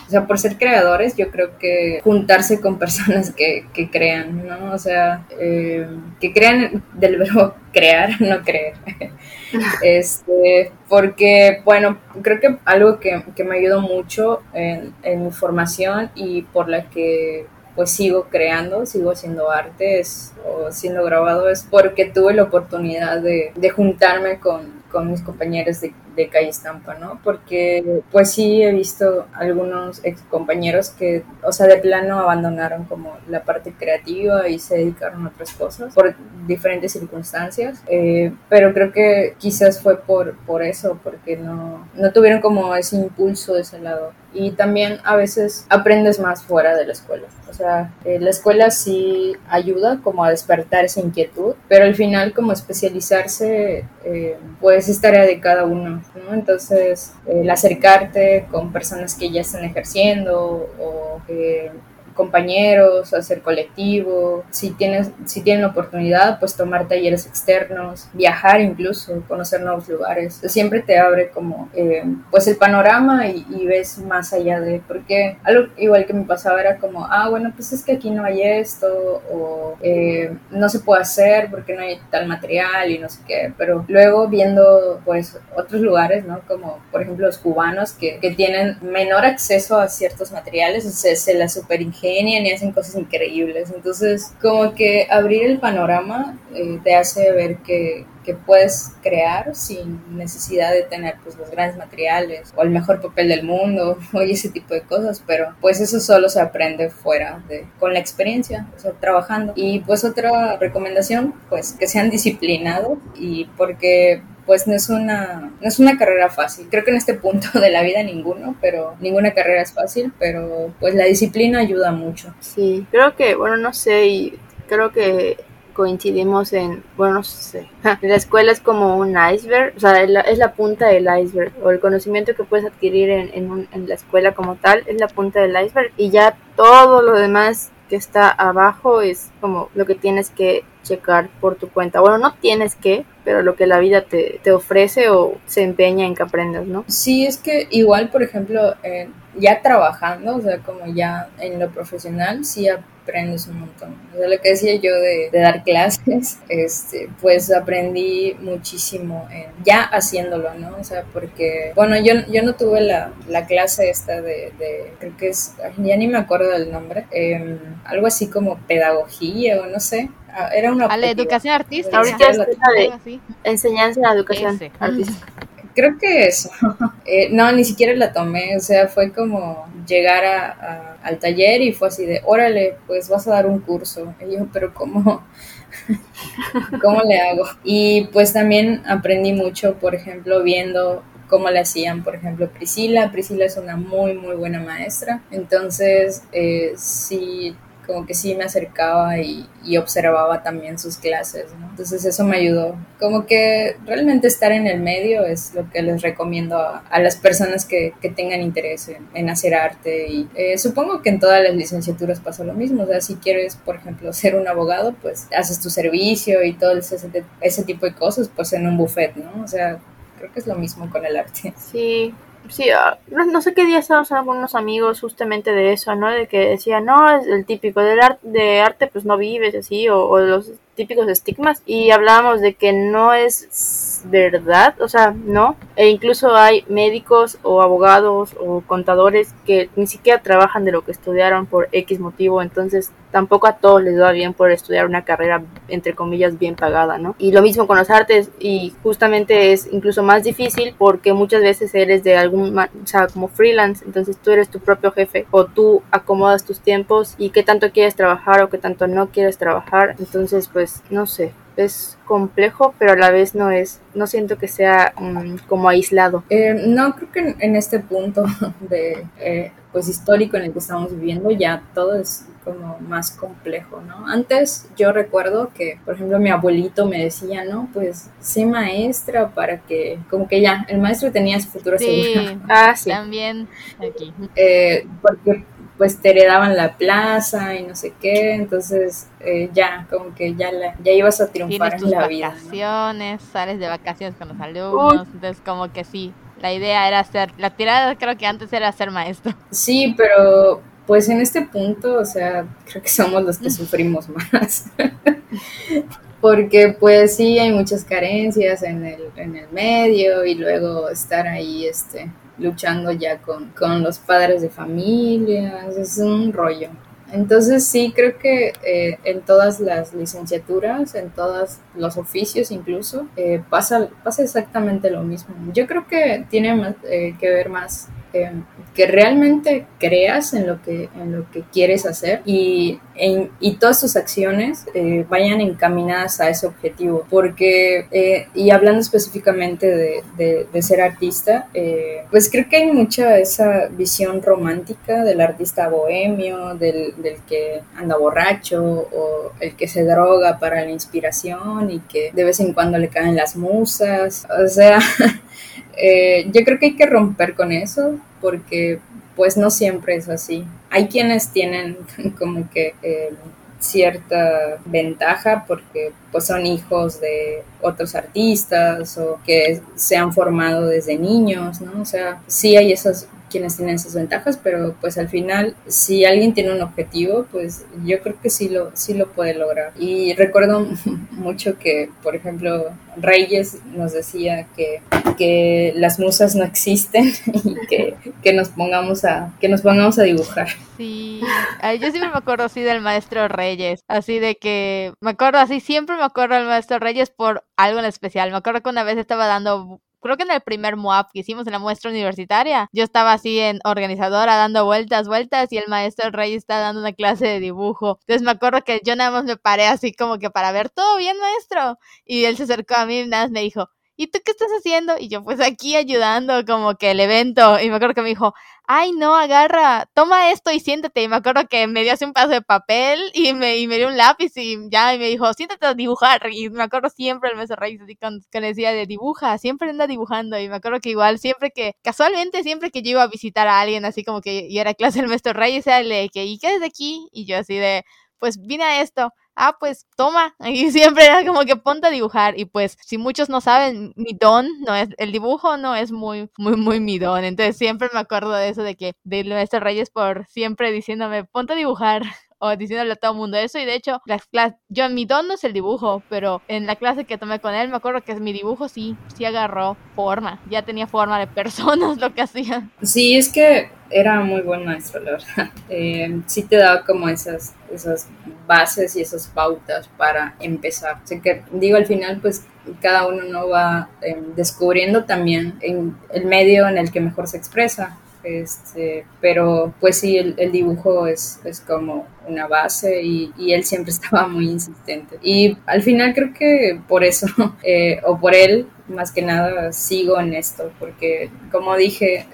o sea, por ser creadores, yo creo que juntarse con personas que, que crean, ¿no? O sea, que crean del verbo crear, no creer. este, porque, bueno, creo que algo que, que me ayudó mucho en, en mi formación y por la que pues sigo creando, sigo haciendo artes o siendo grabado es porque tuve la oportunidad de, juntarme con, mis compañeros de, de calle estampa, ¿no? Porque pues sí he visto algunos ex compañeros que, o sea, de plano abandonaron como la parte creativa y se dedicaron a otras cosas por diferentes circunstancias, eh, pero creo que quizás fue por, por eso, porque no, no tuvieron como ese impulso de ese lado. Y también a veces aprendes más fuera de la escuela. O sea, eh, la escuela sí ayuda como a despertar esa inquietud, pero al final como especializarse eh, pues es tarea de cada uno, ¿no? Entonces, el acercarte con personas que ya están ejerciendo o eh, compañeros, hacer colectivo, si tienes, si tienen oportunidad, pues tomar talleres externos, viajar incluso, conocer nuevos lugares. Siempre te abre como eh, pues el panorama y, ves más allá de, porque algo igual que me pasaba era como, ah, bueno, pues es que aquí no hay esto o eh, no se puede hacer porque no hay tal material y no sé qué, pero luego viendo pues otros lugares, ¿no? Como por ejemplo los cubanos que, que tienen menor acceso a ciertos materiales, o sea, se la super genian y hacen cosas increíbles. Entonces, como que abrir el panorama eh, te hace ver que, que, puedes crear sin necesidad de tener pues los grandes materiales o el mejor papel del mundo o ese tipo de cosas, pero pues eso solo se aprende fuera de con la experiencia, o sea, trabajando. Y pues otra recomendación, pues que sean disciplinados y porque pues no es una no es una carrera fácil. Creo que en este punto de la vida ninguno, pero ninguna carrera es fácil, pero pues la disciplina ayuda mucho. Sí, creo que bueno, no sé, y creo que coincidimos en, bueno, no sé, la escuela es como un iceberg, o sea, es la, punta del iceberg, o el conocimiento que puedes adquirir en, en, en la escuela como tal es la punta del iceberg, y ya todo lo demás que está abajo es como lo que tienes que checar por tu cuenta. Bueno, no tienes que, pero lo que la vida te, te ofrece o se empeña en que aprendas, ¿no? Sí, es que igual, por ejemplo, ya trabajando, o sea, como ya en lo profesional, sí aprendes un montón. O sea, lo que decía yo de, dar clases, este, pues aprendí muchísimo ya haciéndolo, ¿no? O sea, porque, bueno, yo, yo no tuve la, la clase esta de, de, creo que es, ya ni me acuerdo del nombre, em, algo así como pedagogía o no sé, era una... A la educación artística. Ahorita es de enseñanza de educación artística creo que eso. Eh, no, ni siquiera la tomé, o sea, fue como llegar a, al taller y fue así de, órale, pues vas a dar un curso. Y yo, pero ¿cómo? ¿Cómo le hago? Y pues también aprendí mucho, por ejemplo, viendo cómo le hacían, por ejemplo, Priscila. Priscila es una muy, muy buena maestra. Entonces, eh, sí como que sí me acercaba y, observaba también sus clases, ¿no? Entonces eso me ayudó. Como que realmente estar en el medio es lo que les recomiendo a, las personas que, tengan interés en, hacer arte y eh, supongo que en todas las licenciaturas pasa lo mismo, o sea, si quieres, por ejemplo, ser un abogado, pues haces tu servicio y todo ese, ese tipo de cosas, pues en un buffet, ¿no? O sea, creo que es lo mismo con el arte. Sí, sí, ah, no, sé qué día estábamos hablando con unos amigos justamente de eso, ¿no? De que decían, no, es el típico del arte, de arte pues no vives así, o, o los típicos estigmas, y hablábamos de que no es verdad, o sea, no, e incluso hay médicos o abogados o contadores que ni siquiera trabajan de lo que estudiaron por X motivo, entonces tampoco a todos les va bien por estudiar una carrera entre comillas bien pagada, ¿no? Y lo mismo con los artes y justamente es incluso más difícil porque muchas veces eres de algún, o sea, como freelance, entonces tú eres tu propio jefe o tú acomodas tus tiempos y qué tanto quieres trabajar o qué tanto no quieres trabajar, entonces pues no sé, es complejo, pero a la vez no es, no siento que sea mm, como aislado. Eh, no, creo que en, este punto de, eh, pues histórico en el que estamos viviendo ya todo es como más complejo, ¿no? Antes yo recuerdo que, por ejemplo, mi abuelito me decía, ¿no? Pues sé maestra para que, como que ya, el maestro tenía su futuro sí, Ah, sí. También aquí. Eh, porque pues te heredaban la plaza y no sé qué, entonces eh, ya, como que ya, la, ya ibas a triunfar en la vida. vacaciones, sales de vacaciones con los alumnos, entonces como que sí, la idea era ser, la tirada creo que antes era ser maestro. Sí, pero pues en este punto, o sea, creo que somos los que sufrimos más. Porque pues sí, hay muchas carencias en el, en el medio y luego estar ahí, este, luchando ya con, con los padres de familia, es un rollo. Entonces sí, creo que eh, en todas las licenciaturas, en todos los oficios incluso, eh, pasa, pasa exactamente lo mismo. Yo creo que tiene eh, que ver más que realmente creas en lo que, en lo que quieres hacer y, y todas tus acciones eh, vayan encaminadas a ese objetivo. Porque, eh, y hablando específicamente de, de, ser artista, eh, pues creo que hay mucha esa visión romántica del artista bohemio, del, del, que anda borracho o el que se droga para la inspiración y que de vez en cuando le caen las musas. O sea... Eh, yo creo que hay que romper con eso porque pues no siempre es así. Hay quienes tienen como que eh, cierta ventaja porque pues son hijos de otros artistas o que se han formado desde niños, ¿no? O sea, sí hay esas quienes tienen esas ventajas, pero pues al final, si alguien tiene un objetivo, pues yo creo que sí lo, sí lo puede lograr. Y recuerdo mucho que, por ejemplo, Reyes nos decía que, que las musas no existen y que, que, nos pongamos a, que nos pongamos a dibujar. Sí, yo siempre me acuerdo así del maestro Reyes, así de que me acuerdo así, siempre me acuerdo del maestro Reyes por algo en especial. Me acuerdo que una vez estaba dando creo que en el primer MOAP que hicimos en la muestra universitaria, yo estaba así en organizadora dando vueltas, vueltas y el maestro Rey está dando una clase de dibujo. Entonces me acuerdo que yo nada más me paré así como que para ver todo bien, maestro. Y él se acercó a mí y nada más me dijo, ¿y tú qué estás haciendo? Y yo, pues aquí ayudando como que el evento. Y me acuerdo que me dijo, ay, no, agarra, toma esto y siéntate. Y me acuerdo que me dio así un paso de papel y me, y me dio un lápiz y ya, y me dijo, siéntate a dibujar. Y me acuerdo siempre el mes Reyes, así con, que le decía de dibuja, siempre anda dibujando. Y me acuerdo que igual, siempre que, casualmente, siempre que yo iba a visitar a alguien, así como que y era clase del maestro Reyes, era de que, ¿y qué es de aquí? Y yo así de, pues vine a esto ah, pues toma. Y siempre era como que ponte a dibujar. Y pues, si muchos no saben, mi don no es, el dibujo no es muy, muy, muy mi don. Entonces siempre me acuerdo de eso, de que, de nuestros Reyes por siempre diciéndome, ponte a dibujar o diciéndole a todo el mundo eso. Y de hecho, las clases, yo mi don no es el dibujo, pero en la clase que tomé con él me acuerdo que mi dibujo sí, sí agarró forma. Ya tenía forma de personas lo que hacía. Sí, es que era muy buen maestro, la verdad. Eh, sí te daba como esas, esas bases y esas pautas para empezar. Así que digo, al final, pues cada uno no va em, descubriendo también en el medio en el que mejor se expresa. Este, pero pues sí, el, dibujo es, es, como una base y, y, él siempre estaba muy insistente. Y al final creo que por eso, eh, o por él, más que nada sigo en esto, porque como dije,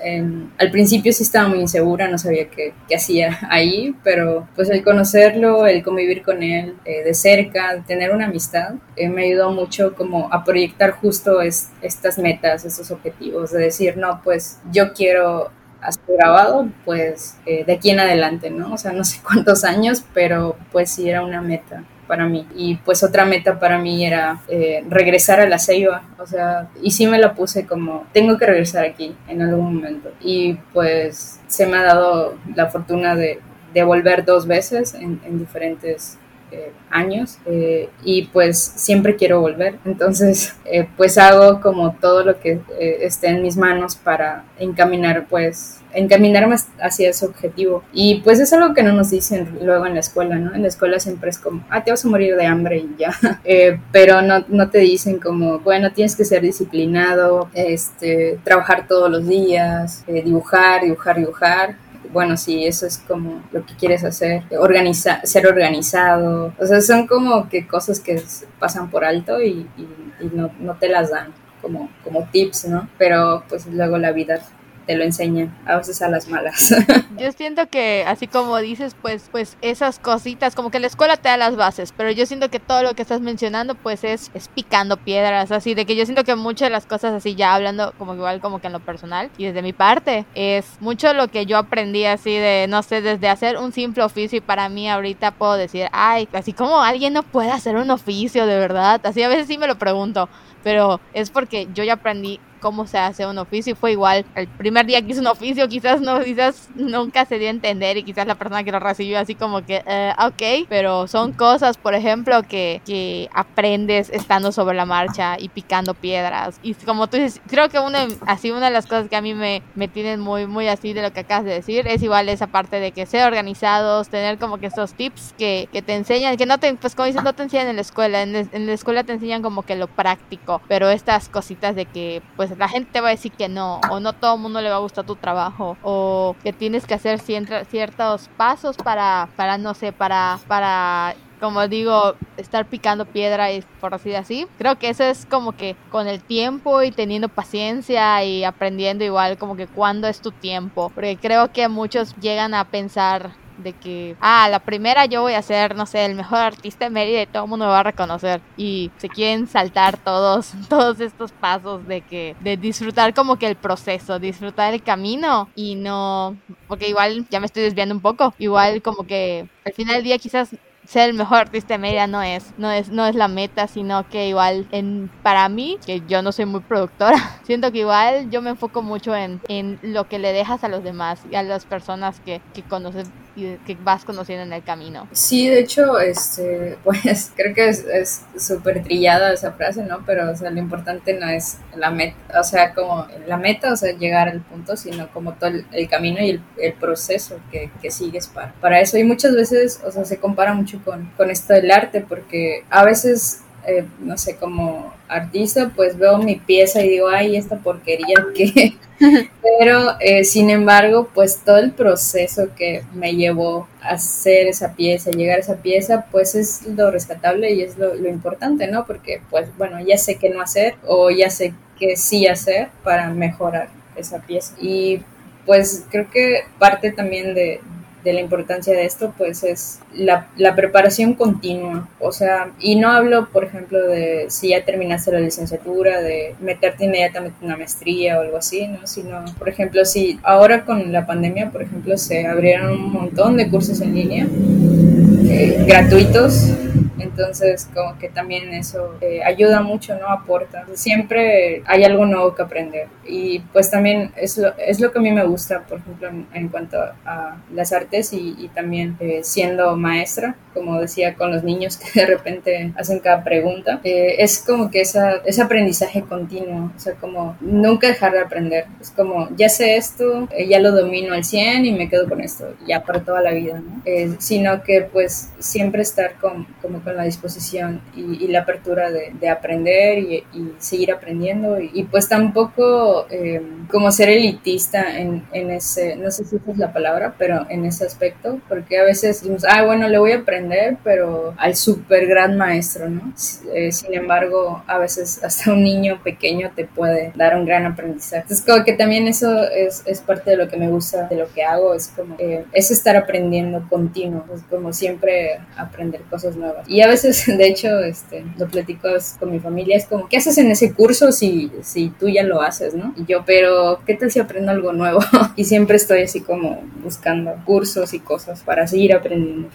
al principio sí estaba muy insegura, no sabía qué, qué hacía ahí, pero pues el conocerlo, el convivir con él eh, de cerca, tener una amistad, eh, me ayudó mucho como a proyectar justo es, estas metas, estos objetivos, de decir, no, pues yo quiero has grabado, pues eh, de aquí en adelante, ¿no? O sea, no sé cuántos años, pero pues sí era una meta para mí. Y pues otra meta para mí era eh, regresar a la Ceiba, o sea, y sí me la puse como, tengo que regresar aquí en algún momento. Y pues se me ha dado la fortuna de, volver dos veces en diferentes eh, años eh, y pues siempre quiero volver. Entonces eh, pues hago como todo lo que esté en mis manos para encaminar pues encaminarme hacia ese objetivo. Y pues es algo que no nos dicen luego en la escuela, ¿no? En la escuela siempre es como, ah, te vas a morir de hambre y ya. pero no, no te dicen como, bueno, tienes que ser disciplinado, este, trabajar todos los días, dibujar, dibujar, dibujar bueno, sí, eso es como lo que quieres hacer, organiza ser organizado, o sea, son como que cosas que pasan por alto y, no, no, te las dan como, como tips, ¿no? Pero pues luego la vida te lo enseñan, a veces a las malas. Yo siento que así como dices, pues, pues esas cositas, como que la escuela te da las bases, pero yo siento que todo lo que estás mencionando, pues es, es picando piedras, así de que yo siento que muchas de las cosas así ya hablando como igual como que en lo personal y desde mi parte, es mucho lo que yo aprendí así de, no sé, desde hacer un simple oficio y para mí ahorita puedo decir, ay, así como alguien no puede hacer un oficio de verdad, así a veces sí me lo pregunto, pero es porque yo ya aprendí cómo se hace un oficio y fue igual el primer día que hice un oficio quizás no quizás nunca se dio a entender y quizás la persona que lo recibió así como que eh, ok pero son cosas por ejemplo que, que aprendes estando sobre la marcha y picando piedras. Y como tú dices creo que una así una de las cosas que a mí me, me tienen muy muy así de lo que acabas de decir es igual esa parte de que ser organizados tener como que esos tips que, que te enseñan que no te pues como dices no te enseñan en la escuela en, en la escuela te enseñan como que lo práctico pero estas cositas de que pues la gente te va a decir que no, o no todo el mundo le va a gustar tu trabajo, o que tienes que hacer ciertos pasos para, para no sé, para, para como digo, estar picando piedra y por así así. Creo que eso es como que con el tiempo y teniendo paciencia y aprendiendo igual como que cuándo es tu tiempo. Porque creo que muchos llegan a pensar de que, ah, la primera yo voy a ser, no sé, el mejor artista de Mérida y todo el mundo me va a reconocer. Y se quieren saltar todos, todos estos pasos de que, de disfrutar como que el proceso, disfrutar el camino y no, porque igual ya me estoy desviando un poco, igual como que al final del día quizás ser el mejor artista de media no es, no es, no es la meta, sino que igual en, para mí, que yo no soy muy productora, siento que igual yo me enfoco mucho en, en lo que le dejas a los demás y a las personas que, que conoces que vas conociendo en el camino. Sí, de hecho, este, pues creo que es súper trillada esa frase, ¿no? Pero, o sea, lo importante no es la meta, o sea, como la meta, o sea, llegar al punto, sino como todo el, camino y el, el proceso que, que, sigues para, para eso. Y muchas veces, o sea, se compara mucho con, con esto del arte, porque a veces eh, no sé, como artista, pues veo mi pieza y digo, ay, esta porquería que... Pero, eh, sin embargo, pues todo el proceso que me llevó a hacer esa pieza, llegar a esa pieza, pues es lo rescatable y es lo, lo importante, ¿no? Porque, pues, bueno, ya sé qué no hacer o ya sé qué sí hacer para mejorar esa pieza. Y pues creo que parte también de, de la importancia de esto, pues es la, la, preparación continua. O sea, y no hablo, por ejemplo, de si ya terminaste la licenciatura, de meterte inmediatamente en una maestría o algo así, ¿no? Sino, por ejemplo, si ahora con la pandemia, por ejemplo, se abrieron un montón de cursos en línea eh, gratuitos entonces, como que también eso eh, ayuda mucho, ¿no? Aporta. Siempre hay algo nuevo que aprender. Y pues también es lo, es lo que a mí me gusta, por ejemplo, en, cuanto a las artes y, también eh, siendo maestra, como decía, con los niños que de repente hacen cada pregunta. Eh, es como que esa, ese aprendizaje continuo, o sea, como nunca dejar de aprender. Es como, ya sé esto, ya lo domino al 100 y me quedo con esto, ya para toda la vida, ¿no? sino que pues siempre estar con, como con la disposición y, la apertura de, aprender y, seguir aprendiendo y, pues tampoco eh, como ser elitista en, en, ese, no sé si es la palabra, pero en ese aspecto, porque a veces decimos, ah, bueno, le voy a aprender, pero al súper gran maestro, ¿no? Eh, sin embargo, a veces hasta un niño pequeño te puede dar un gran aprendizaje. Entonces, como que también eso es, es parte de lo que me gusta de lo que hago, es como, eh, es estar aprendiendo continuo, es como siempre aprender cosas nuevas. Y a veces, de hecho, este, lo platico con mi familia, es como, ¿qué haces en ese curso si, si tú ya lo haces, no? Y yo, pero, ¿qué tal si aprendo algo nuevo? y siempre estoy así como buscando cursos y cosas para seguir aprendiendo.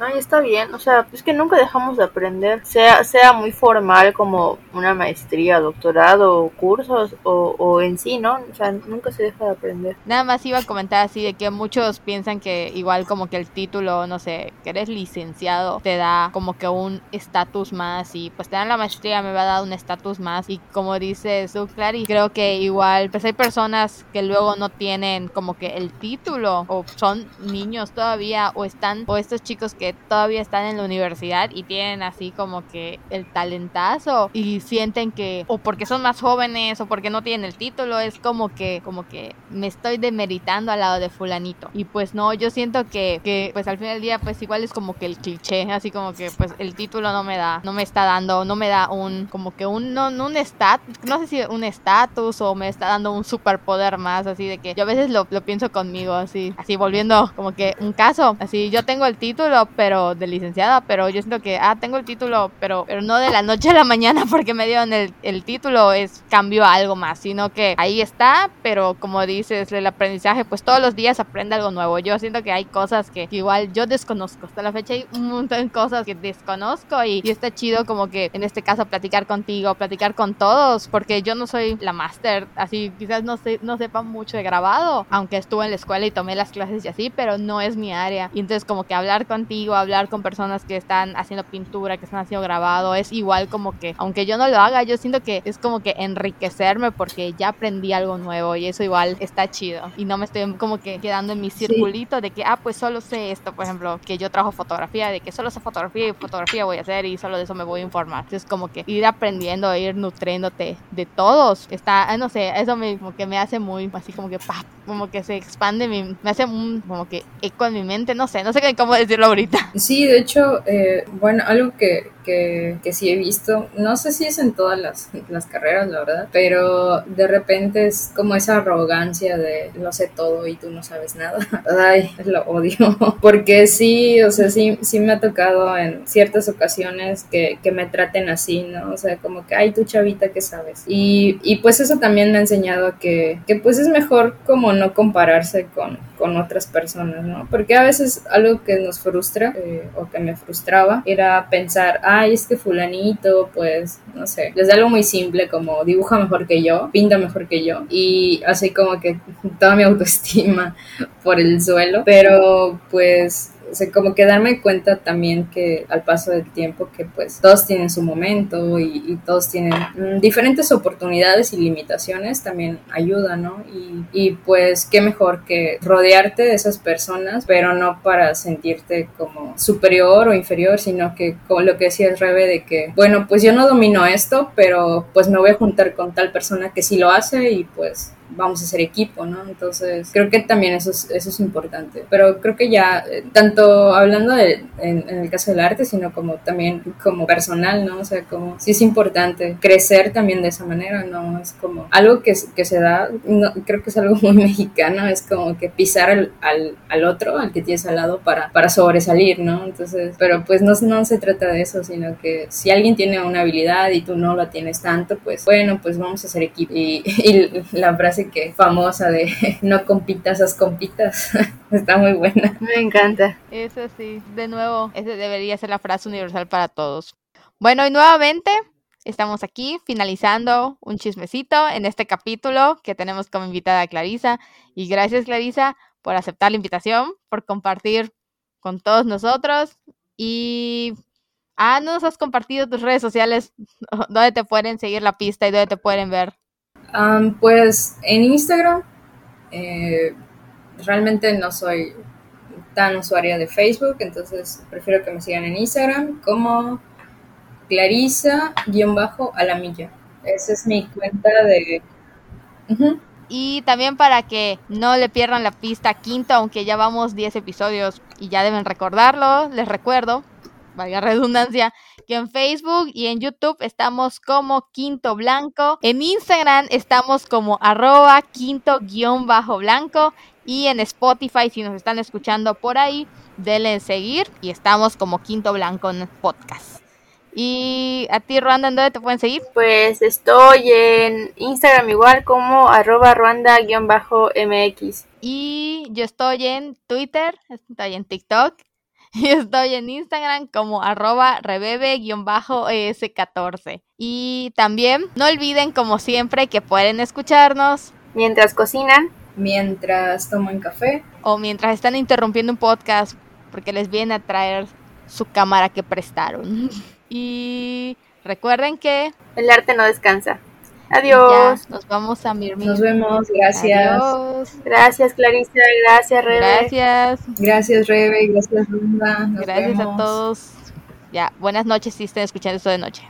Ay, está bien, o sea, es que nunca dejamos de aprender, sea, sea muy formal como una maestría, doctorado, cursos o, o en sí, ¿no? O sea, nunca se deja de aprender. Nada más iba a comentar así de que muchos piensan que igual como que el título, no sé, que eres licenciado, te da como que un estatus más y pues tener la maestría me va a dar un estatus más. Y como dice Su y creo que igual pues hay personas que luego no tienen como que el título o son niños todavía o están o estos chicos que todavía están en la universidad y tienen así como que el talentazo y sienten que o porque son más jóvenes o porque no tienen el título es como que como que me estoy demeritando al lado de fulanito. Y pues no yo siento que, que pues al final del día pues igual es como que el cliché así como que pues el título no me da, no me está dando, no me da un, como que un, no, un estatus, no sé si un estatus o me está dando un superpoder más, así de que yo a veces lo, lo, pienso conmigo, así, así volviendo como que un caso, así yo tengo el título, pero de licenciada, pero yo siento que, ah, tengo el título, pero, pero no de la noche a la mañana porque me dieron el, el título, es cambio a algo más, sino que ahí está, pero como dices, el aprendizaje, pues todos los días aprende algo nuevo. Yo siento que hay cosas que igual yo desconozco. Hasta la fecha hay un montón de cosas que desconozco conozco y, está chido como que en este caso platicar contigo, platicar con todos, porque yo no soy la máster, así quizás no, sé, no sepa mucho de grabado, aunque estuve en la escuela y tomé las clases y así, pero no es mi área. Y entonces como que hablar contigo, hablar con personas que están haciendo pintura, que están haciendo grabado, es igual como que, aunque yo no lo haga, yo siento que es como que enriquecerme porque ya aprendí algo nuevo y eso igual está chido. Y no me estoy como que quedando en mi circulito de que, ah, pues solo sé esto, por ejemplo, que yo trabajo fotografía, de que solo sé fotografía y fotografía voy a hacer y solo de eso me voy a informar. Entonces como que ir aprendiendo, ir nutriéndote de todos, está, ah, no sé, eso me, como que me hace muy, así como que, pa, como que se expande, mi, me hace un, como que eco en mi mente, no sé, no sé cómo decirlo ahorita. Sí, de hecho, eh, bueno, algo que, que, que, sí he visto, no sé si es en todas las, las carreras, la verdad, pero de repente es como esa arrogancia de lo sé todo y tú no sabes nada. Ay, lo odio. Porque sí, o sea, sí, sí me ha tocado en ciertas ocasiones que, que me traten así, ¿no? O sea, como que, ay, tú chavita, ¿qué sabes? Y, y pues eso también me ha enseñado que, que pues es mejor como no compararse con, con otras personas, ¿no? Porque a veces algo que nos frustra eh, o que me frustraba era pensar, ay, es que fulanito, pues, no sé, desde algo muy simple como dibuja mejor que yo, pinta mejor que yo y así como que toda mi autoestima por el suelo, pero pues o sea, como que darme cuenta también que al paso del tiempo que pues todos tienen su momento y, todos tienen mm, diferentes oportunidades y limitaciones también ayuda, ¿no? Y, y, pues qué mejor que rodearte de esas personas, pero no para sentirte como superior o inferior, sino que como lo que decía el Rebe de que, bueno, pues yo no domino esto, pero pues me voy a juntar con tal persona que sí lo hace y pues vamos a ser equipo, ¿no? Entonces, creo que también eso es, eso es importante. Pero creo que ya, eh, tanto hablando de, en, el caso del arte, sino como también como personal, ¿no? O sea, como sí es importante crecer también de esa manera, ¿no? Es como algo que, que se da, no, creo que es algo muy mexicano, es como que pisar al, al, al, otro, al que tienes al lado, para, para sobresalir, ¿no? Entonces, pero pues no, no se trata de eso, sino que si alguien tiene una habilidad y tú no la tienes tanto, pues bueno, pues vamos a ser equipo. Y, y la frase que famosa de no compitas, haz compitas. Está muy buena. Me encanta. Eso sí, de nuevo, esa debería ser la frase universal para todos. Bueno, y nuevamente estamos aquí finalizando un chismecito en este capítulo que tenemos como invitada a Clarisa. Y gracias, Clarisa, por aceptar la invitación, por compartir con todos nosotros. Y ah, nos has compartido tus redes sociales, donde te pueden seguir la pista y donde te pueden ver pues en Instagram, eh, realmente no soy tan usuaria de Facebook, entonces prefiero que me sigan en Instagram como Clarisa-Alamilla. Esa es mi cuenta de... Y también para que no le pierdan la pista quinto, aunque ya vamos 10 episodios y ya deben recordarlo, les recuerdo, valga redundancia, que en Facebook y en YouTube estamos como Quinto Blanco. En Instagram estamos como arroba quinto guion bajo blanco. Y en Spotify, si nos están escuchando por ahí, denle en seguir. Y estamos como Quinto Blanco en podcast. Y a ti, Ruanda, ¿en dónde te pueden seguir? Pues estoy en Instagram igual como arroba ruanda-mx. Y yo estoy en Twitter, estoy en TikTok y estoy en Instagram como arroba rebebe-es14. Y también no olviden, como siempre, que pueden escucharnos mientras cocinan, mientras toman café o mientras están interrumpiendo un podcast porque les viene a traer su cámara que prestaron. y recuerden que el arte no descansa. Adiós. nos vamos a Mirmir. Nos vemos, gracias. Gracias, Clarisa, gracias, Rebe. Gracias. Gracias, Rebe, gracias, Rumba. gracias a todos. Ya, buenas noches si estén escuchando esto de noche.